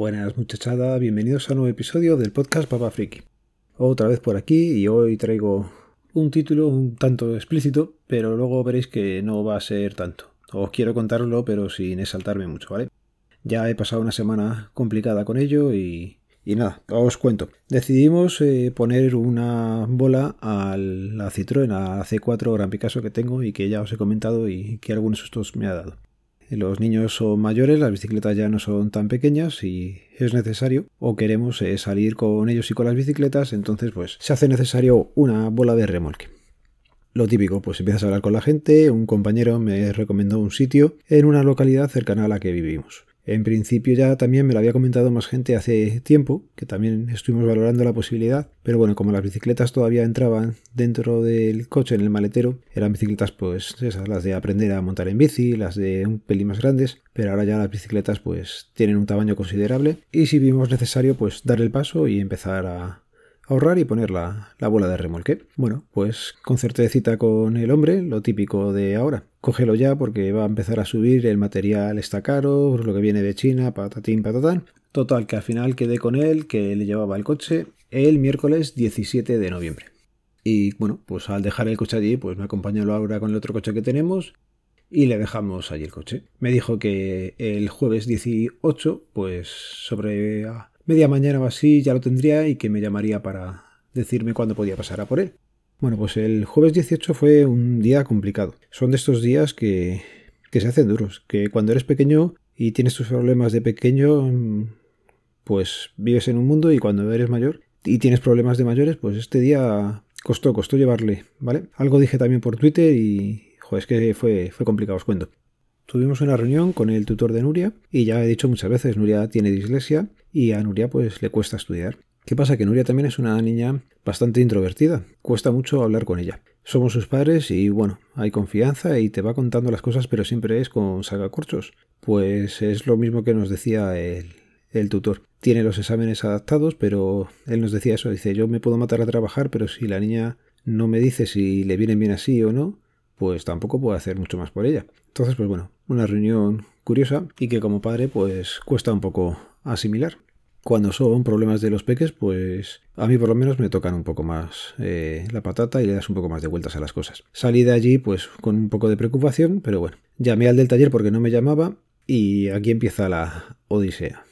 Buenas muchachada, bienvenidos a un nuevo episodio del podcast Papa Friki. Otra vez por aquí y hoy traigo un título un tanto explícito, pero luego veréis que no va a ser tanto. Os quiero contarlo, pero sin exaltarme mucho, ¿vale? Ya he pasado una semana complicada con ello y, y nada, os cuento. Decidimos eh, poner una bola a la Citroën, a C4 Gran Picasso que tengo y que ya os he comentado y que algunos sustos me ha dado. Los niños son mayores, las bicicletas ya no son tan pequeñas y es necesario o queremos eh, salir con ellos y con las bicicletas, entonces pues se hace necesario una bola de remolque. Lo típico, pues empiezas a hablar con la gente, un compañero me recomendó un sitio en una localidad cercana a la que vivimos. En principio ya también me lo había comentado más gente hace tiempo, que también estuvimos valorando la posibilidad, pero bueno, como las bicicletas todavía entraban dentro del coche en el maletero, eran bicicletas pues esas, las de aprender a montar en bici, las de un pelín más grandes, pero ahora ya las bicicletas pues tienen un tamaño considerable y si vimos necesario pues dar el paso y empezar a, ahorrar y poner la, bola de remolque. Bueno, pues concerté cita con el hombre, lo típico de ahora. Cógelo ya porque va a empezar a subir, el material está caro, lo que viene de China, patatín, patatán. Total, que al final quedé con él, que le llevaba el coche el miércoles 17 de noviembre. Y bueno, pues al dejar el coche allí, pues me acompañó Laura con el otro coche que tenemos y le dejamos allí el coche. Me dijo que el jueves 18, pues sobre media mañana o así ya lo tendría y que me llamaría para decirme cuándo podía pasar a por él. Bueno, pues el jueves 18 fue un día complicado. Son de estos días que, que se hacen duros, que cuando eres pequeño y tienes tus problemas de pequeño, pues vives en un mundo y cuando eres mayor y tienes problemas de mayores, pues este día costó, costó llevarle, ¿vale? Algo dije también por Twitter y, joder, que fue, fue complicado, os cuento. Tuvimos una reunión con el tutor de Nuria y ya he dicho muchas veces, Nuria tiene dislexia y a Nuria pues le cuesta estudiar. ¿Qué pasa? Que Nuria también es una niña bastante introvertida, cuesta mucho hablar con ella. Somos sus padres y bueno, hay confianza y te va contando las cosas pero siempre es con sagacorchos. Pues es lo mismo que nos decía el, el tutor. Tiene los exámenes adaptados pero él nos decía eso, dice yo me puedo matar a trabajar pero si la niña no me dice si le vienen bien así o no, pues tampoco puedo hacer mucho más por ella. Entonces, pues bueno, una reunión curiosa y que como padre pues cuesta un poco asimilar. Cuando son problemas de los peques, pues a mí por lo menos me tocan un poco más eh, la patata y le das un poco más de vueltas a las cosas. Salí de allí pues con un poco de preocupación, pero bueno, llamé al del taller porque no me llamaba y aquí empieza la odisea.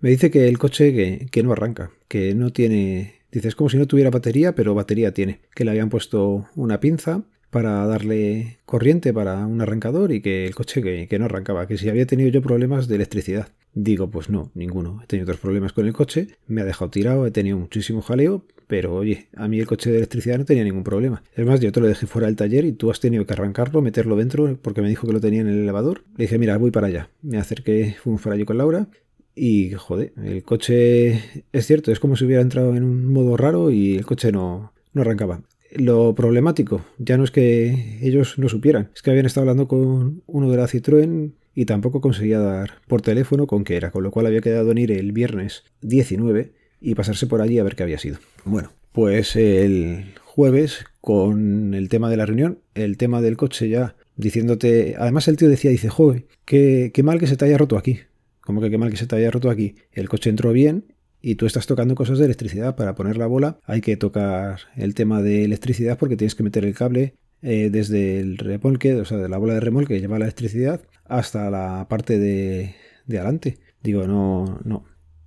Me dice que el coche que, que no arranca, que no tiene... Dice, es como si no tuviera batería, pero batería tiene. Que le habían puesto una pinza para darle corriente para un arrancador y que el coche que, no arrancaba, que si había tenido yo problemas de electricidad. Digo, pues no, ninguno. He tenido otros problemas con el coche, me ha dejado tirado, he tenido muchísimo jaleo, pero oye, a mí el coche de electricidad no tenía ningún problema. Es más, yo te lo dejé fuera del taller y tú has tenido que arrancarlo, meterlo dentro, porque me dijo que lo tenía en el elevador. Le dije, mira, voy para allá. Me acerqué, fuimos para allí con Laura. Y joder, el coche es cierto, es como si hubiera entrado en un modo raro y el coche no, no arrancaba. Lo problemático ya no es que ellos no supieran, es que habían estado hablando con uno de la Citroën y tampoco conseguía dar por teléfono con qué era, con lo cual había quedado en ir el viernes 19 y pasarse por allí a ver qué había sido. Bueno, pues el jueves con el tema de la reunión, el tema del coche ya diciéndote, además el tío decía, dice, joder, qué, qué mal que se te haya roto aquí. Como que qué mal que se te haya roto aquí. El coche entró bien y tú estás tocando cosas de electricidad. Para poner la bola hay que tocar el tema de electricidad porque tienes que meter el cable eh, desde el remolque, o sea, de la bola de remolque que lleva la electricidad hasta la parte de, de adelante. Digo, no, no.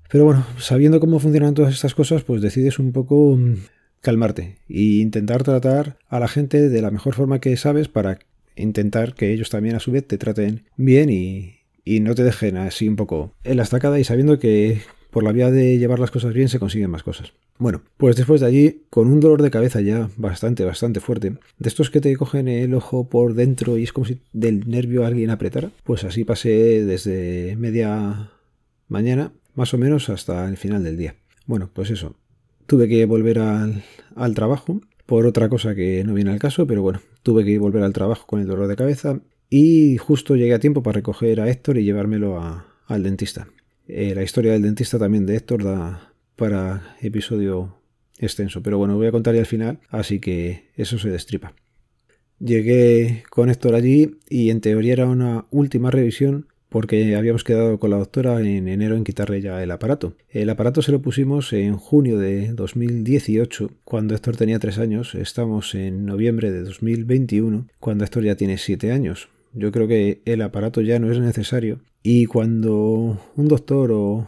Pero bueno, sabiendo cómo funcionan todas estas cosas, pues decides un poco mm, calmarte e intentar tratar a la gente de la mejor forma que sabes para intentar que ellos también a su vez te traten bien y, y no te dejen así un poco en la estacada y sabiendo que por la vía de llevar las cosas bien se consiguen más cosas. Bueno, pues después de allí, con un dolor de cabeza ya bastante, bastante fuerte, de estos que te cogen el ojo por dentro y es como si del nervio alguien apretara, pues así pasé desde media mañana, más o menos hasta el final del día. Bueno, pues eso, tuve que volver al, trabajo por otra cosa que no viene al caso, pero bueno, tuve que volver al trabajo con el dolor de cabeza y justo llegué a tiempo para recoger a Héctor y llevármelo al dentista. Eh, la historia del dentista también de Héctor da para episodio extenso, pero bueno, voy a contar ya al final, así que eso se destripa. Llegué con Héctor allí y en teoría era una última revisión porque habíamos quedado con la doctora en enero en quitarle ya el aparato. El aparato se lo pusimos en junio de 2018, cuando Héctor tenía 3 años. Estamos en noviembre de 2021, cuando Héctor ya tiene 7 años. Yo creo que el aparato ya no es necesario. Y cuando un doctor o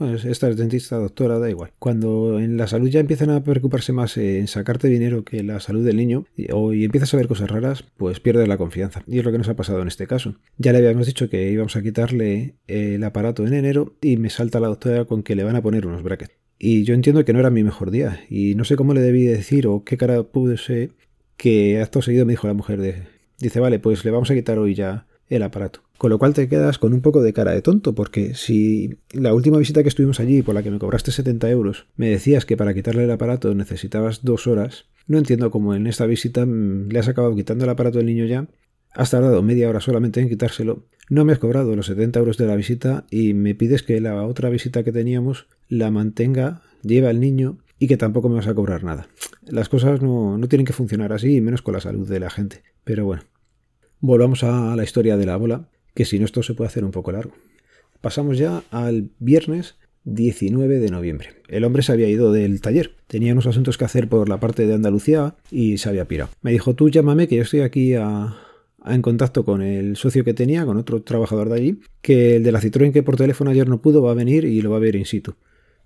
bueno, esta es dentista, doctora, da igual. Cuando en la salud ya empiezan a preocuparse más en sacarte dinero que la salud del niño y, empiezas a ver cosas raras, pues pierdes la confianza. Y es lo que nos ha pasado en este caso. Ya le habíamos dicho que íbamos a quitarle el aparato en enero y me salta la doctora con que le van a poner unos brackets. Y yo entiendo que no era mi mejor día. Y no sé cómo le debí decir o qué cara pude ser que acto seguido me dijo la mujer de... Dice, vale, pues le vamos a quitar hoy ya el aparato. Con lo cual te quedas con un poco de cara de tonto, porque si la última visita que estuvimos allí, por la que me cobraste 70 euros, me decías que para quitarle el aparato necesitabas dos horas, no entiendo cómo en esta visita mm, le has acabado quitando el aparato del niño ya, has tardado media hora solamente en quitárselo, no me has cobrado los 70 euros de la visita y me pides que la otra visita que teníamos la mantenga, lleva al niño y que tampoco me vas a cobrar nada. Las cosas no, no tienen que funcionar así, menos con la salud de la gente. Pero bueno, Volvamos a la historia de la bola, que si no esto se puede hacer un poco largo. Pasamos ya al viernes 19 de noviembre. El hombre se había ido del taller, tenía unos asuntos que hacer por la parte de Andalucía y se había pirado. Me dijo, tú llámame que yo estoy aquí en contacto con el socio que tenía, con otro trabajador de allí, que el de la Citroën que por teléfono ayer no pudo va a venir y lo va a ver in situ.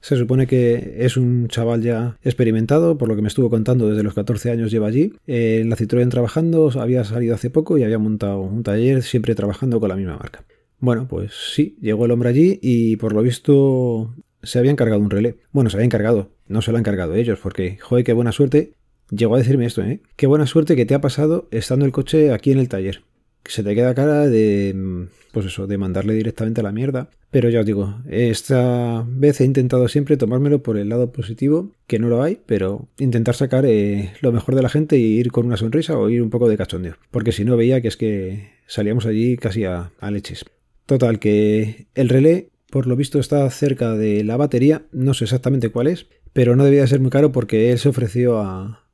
Se supone que es un chaval ya experimentado, por lo que me estuvo contando desde los 14 años lleva allí. Eh, la Citroën trabajando, había salido hace poco y había montado un taller siempre trabajando con la misma marca. Bueno, pues sí, llegó el hombre allí y por lo visto se había encargado un relé. Bueno, se había encargado, no se lo han encargado ellos, porque, joder, qué buena suerte. Llegó a decirme esto, ¿eh? Qué buena suerte que te ha pasado estando el coche aquí en el taller se te queda cara de, pues eso, de mandarle directamente a la mierda. Pero ya os digo, esta vez he intentado siempre tomármelo por el lado positivo, que no lo hay, pero intentar sacar eh, lo mejor de la gente y ir con una sonrisa o ir un poco de cachondeo. Porque si no veía que es que salíamos allí casi a, leches. Total, que el relé, por lo visto, está cerca de la batería, no sé exactamente cuál es, pero no debía ser muy caro porque él se ofreció a,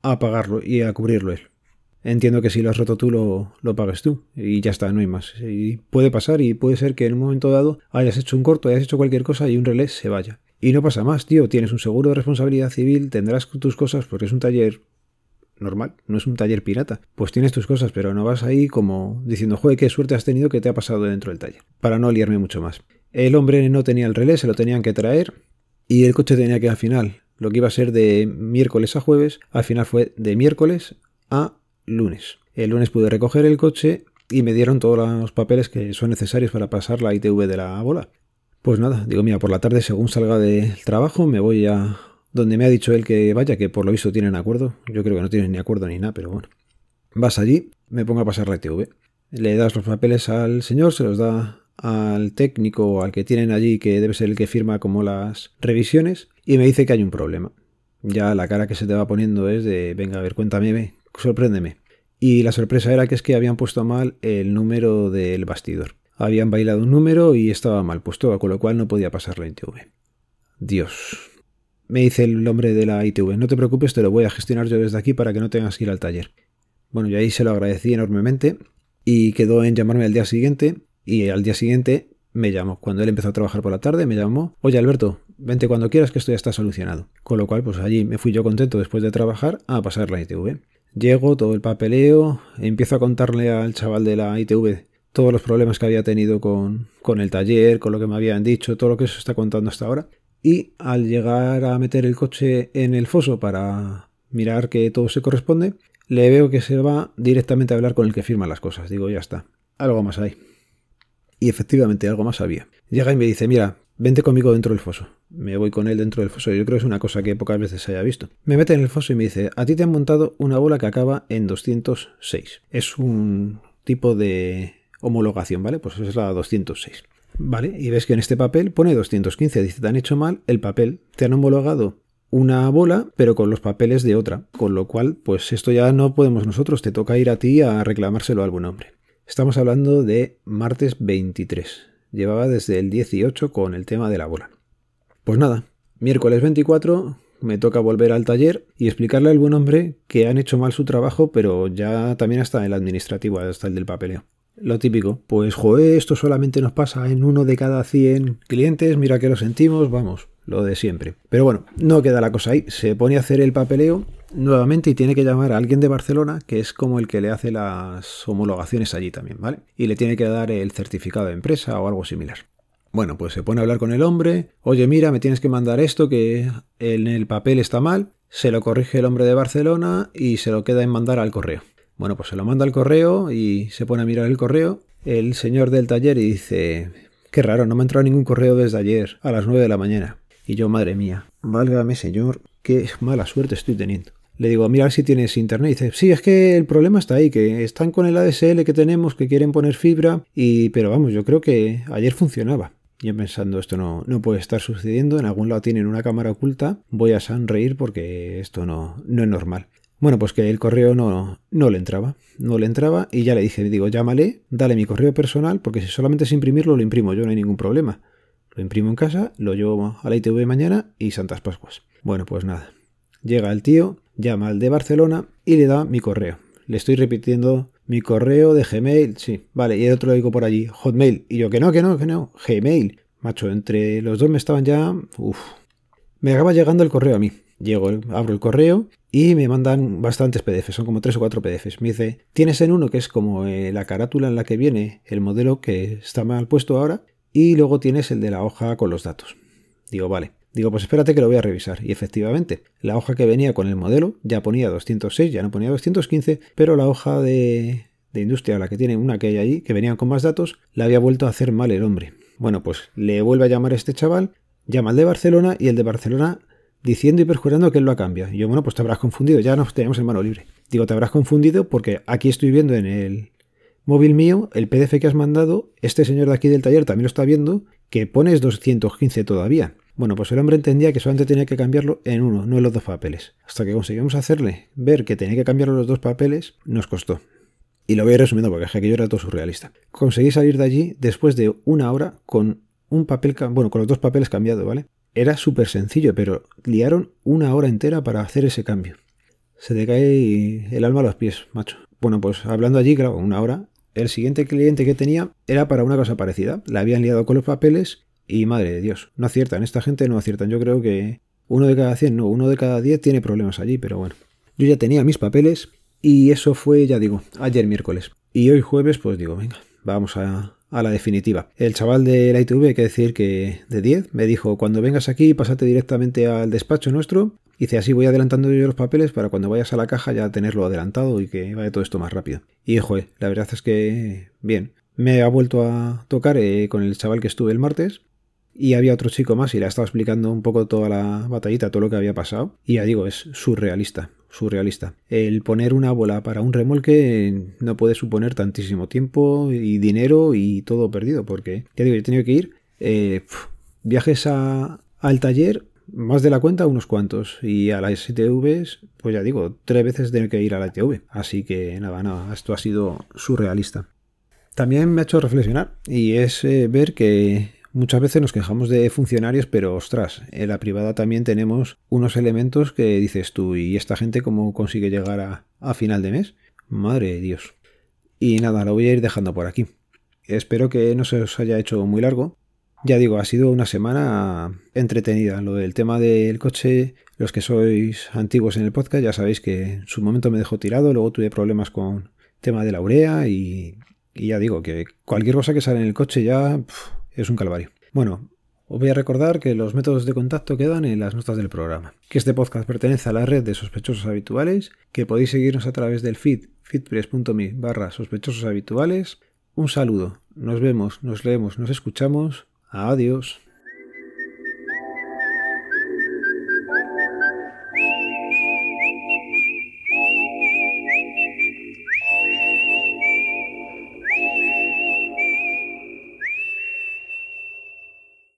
a pagarlo y a cubrirlo él. Entiendo que si lo has roto tú lo, lo pagues tú y ya está, no hay más. Y puede pasar y puede ser que en un momento dado hayas hecho un corto, hayas hecho cualquier cosa y un relé se vaya. Y no pasa más, tío, tienes un seguro de responsabilidad civil, tendrás tus cosas porque es un taller normal, no es un taller pirata. Pues tienes tus cosas, pero no vas ahí como diciendo, joder, qué suerte has tenido que te ha pasado dentro del taller. Para no liarme mucho más. El hombre no tenía el relé, se lo tenían que traer y el coche tenía que al final, lo que iba a ser de miércoles a jueves, al final fue de miércoles a lunes. El lunes pude recoger el coche y me dieron todos los papeles que son necesarios para pasar la ITV de la bola. Pues nada, digo, mira, por la tarde según salga del trabajo me voy a donde me ha dicho él que vaya, que por lo visto tienen acuerdo. Yo creo que no tienen ni acuerdo ni nada, pero bueno. Vas allí, me pongo a pasar la ITV. Le das los papeles al señor, se los da al técnico o al que tienen allí, que debe ser el que firma como las revisiones, y me dice que hay un problema. Ya la cara que se te va poniendo es de, venga, a ver, cuéntame, sorpréndeme. Y la sorpresa era que es que habían puesto mal el número del bastidor. Habían bailado un número y estaba mal puesto, con lo cual no podía pasar la ITV. Dios. Me dice el hombre de la ITV, no te preocupes, te lo voy a gestionar yo desde aquí para que no tengas que ir al taller. Bueno, y ahí se lo agradecí enormemente y quedó en llamarme al día siguiente y al día siguiente me llamó. Cuando él empezó a trabajar por la tarde, me llamó, oye Alberto, vente cuando quieras que esto ya está solucionado. Con lo cual, pues allí me fui yo contento después de trabajar a pasar la ITV. Llego, todo el papeleo, empiezo a contarle al chaval de la ITV todos los problemas que había tenido con, con el taller, con lo que me habían dicho, todo lo que se está contando hasta ahora. Y al llegar a meter el coche en el foso para mirar que todo se corresponde, le veo que se va directamente a hablar con el que firma las cosas. Digo, ya está, algo más hay. Y efectivamente, algo más había. Llega y me dice, mira, vente conmigo dentro del foso. Me voy con él dentro del foso. Yo creo que es una cosa que pocas veces se haya visto. Me mete en el foso y me dice, a ti te han montado una bola que acaba en 206. Es un tipo de homologación, ¿vale? Pues es la 206. ¿Vale? Y ves que en este papel pone 215. Dice, te han hecho mal el papel. Te han homologado una bola, pero con los papeles de otra. Con lo cual, pues esto ya no podemos nosotros. Te toca ir a ti a reclamárselo a algún hombre. Estamos hablando de martes 23. Llevaba desde el 18 con el tema de la bola. Pues nada, miércoles 24 me toca volver al taller y explicarle al buen hombre que han hecho mal su trabajo, pero ya también hasta el administrativo, hasta el del papeleo. lo típico, pues joder, esto solamente nos pasa en uno de cada 100 clientes, mira que lo sentimos, vamos, lo de siempre. Pero bueno, no queda la cosa ahí, se pone a hacer el papeleo nuevamente y tiene que llamar a alguien de Barcelona, que es como el que le hace las homologaciones allí también, ¿vale? Y le tiene que dar el certificado de empresa o algo similar. Bueno, pues se pone a hablar con el hombre, oye mira, me tienes que mandar esto que en el papel está mal, se lo corrige el hombre de Barcelona y se lo queda en mandar al correo. Bueno, pues se lo manda al correo y se pone a mirar el correo. El señor del taller y dice, qué raro, no me ha entrado ningún correo desde ayer a las 9 de la mañana. Y yo, madre mía, válgame señor, qué mala suerte estoy teniendo. Le digo, mira si tienes internet. Y dice, sí, es que el problema está ahí, que están con el ADSL que tenemos, que quieren poner fibra, y pero vamos, yo creo que ayer funcionaba. Yo pensando, esto no, no puede estar sucediendo, en algún lado tienen una cámara oculta, voy a sonreír porque esto no, no es normal. Bueno, pues que el correo no, no le entraba, no le entraba y ya le dije, digo, llámale, dale mi correo personal, porque si solamente es imprimirlo, lo imprimo yo, no hay ningún problema. Lo imprimo en casa, lo llevo a la ITV mañana y Santas Pascuas. Bueno, pues nada. Llega el tío, llama al de Barcelona y le da mi correo. Le estoy repitiendo mi correo de Gmail, sí, vale, y el otro lo digo por allí, Hotmail. Y yo que no, que no, que no, Gmail. Macho, entre los dos me estaban ya... Uf. Me acaba llegando el correo a mí. Llego, abro el correo y me mandan bastantes PDFs, son como tres o cuatro PDFs. Me dice, tienes en uno que es como eh, la carátula en la que viene el modelo que está mal puesto ahora y luego tienes el de la hoja con los datos. Digo, vale. Digo, pues espérate que lo voy a revisar. Y efectivamente, la hoja que venía con el modelo ya ponía 206, ya no ponía 215, pero la hoja de, de industria, la que tiene una que hay ahí, que venían con más datos, la había vuelto a hacer mal el hombre. Bueno, pues le vuelve a llamar a este chaval, llama al de Barcelona y el de Barcelona diciendo y perjurando que él lo ha cambiado. Y yo, bueno, pues te habrás confundido, ya nos tenemos en mano libre. Digo, te habrás confundido porque aquí estoy viendo en el móvil mío el PDF que has mandado, este señor de aquí del taller también lo está viendo, que pones 215 todavía. Bueno, pues el hombre entendía que solamente tenía que cambiarlo en uno, no en los dos papeles. Hasta que conseguimos hacerle ver que tenía que cambiarlo los dos papeles, nos costó. Y lo voy resumiendo porque es que aquello era todo surrealista. Conseguí salir de allí después de una hora con un papel, bueno, con los dos papeles cambiados, ¿vale? Era súper sencillo, pero liaron una hora entera para hacer ese cambio. Se te cae el alma a los pies, macho. Bueno, pues hablando allí, claro, una hora, el siguiente cliente que tenía era para una cosa parecida. La habían liado con los papeles y madre de Dios, no aciertan. Esta gente no aciertan. Yo creo que uno de cada 100, no, uno de cada 10 tiene problemas allí, pero bueno. Yo ya tenía mis papeles y eso fue, ya digo, ayer miércoles. Y hoy jueves, pues digo, venga, vamos a, a la definitiva. El chaval de la ITV, hay que decir que de 10, me dijo, cuando vengas aquí, pásate directamente al despacho nuestro. Dice, así voy adelantando yo los papeles para cuando vayas a la caja ya tenerlo adelantado y que vaya todo esto más rápido. Y, joder, la verdad es que, bien, me ha vuelto a tocar eh, con el chaval que estuve el martes. Y había otro chico más y le ha estado explicando un poco toda la batallita, todo lo que había pasado. Y ya digo, es surrealista surrealista. El poner una bola para un remolque no puede suponer tantísimo tiempo y dinero y todo perdido, porque ya digo, he tenido que ir eh, viajes al taller, más de la cuenta, unos cuantos, y a las ITVs, pues ya digo, tres veces tengo que ir a la ITV. Así que nada, nada, esto ha sido surrealista. También me ha hecho reflexionar y es eh, ver que Muchas veces nos quejamos de funcionarios, pero ostras, en la privada también tenemos unos elementos que dices tú, ¿y esta gente cómo consigue llegar a, final de mes? Madre de Dios. Y nada, lo voy a ir dejando por aquí. Espero que no se os haya hecho muy largo. Ya digo, ha sido una semana entretenida. Lo del tema del coche, los que sois antiguos en el podcast ya sabéis que en su momento me dejó tirado, luego tuve problemas con tema de la urea y, ya digo que cualquier cosa que sale en el coche ya es un calvario. Bueno, os voy a recordar que los métodos de contacto quedan en las notas del programa, que este podcast pertenece a la red de sospechosos habituales, que podéis seguirnos a través del feed feedpress.me barra sospechosos habituales. Un saludo, nos vemos, nos leemos, nos escuchamos. Adiós.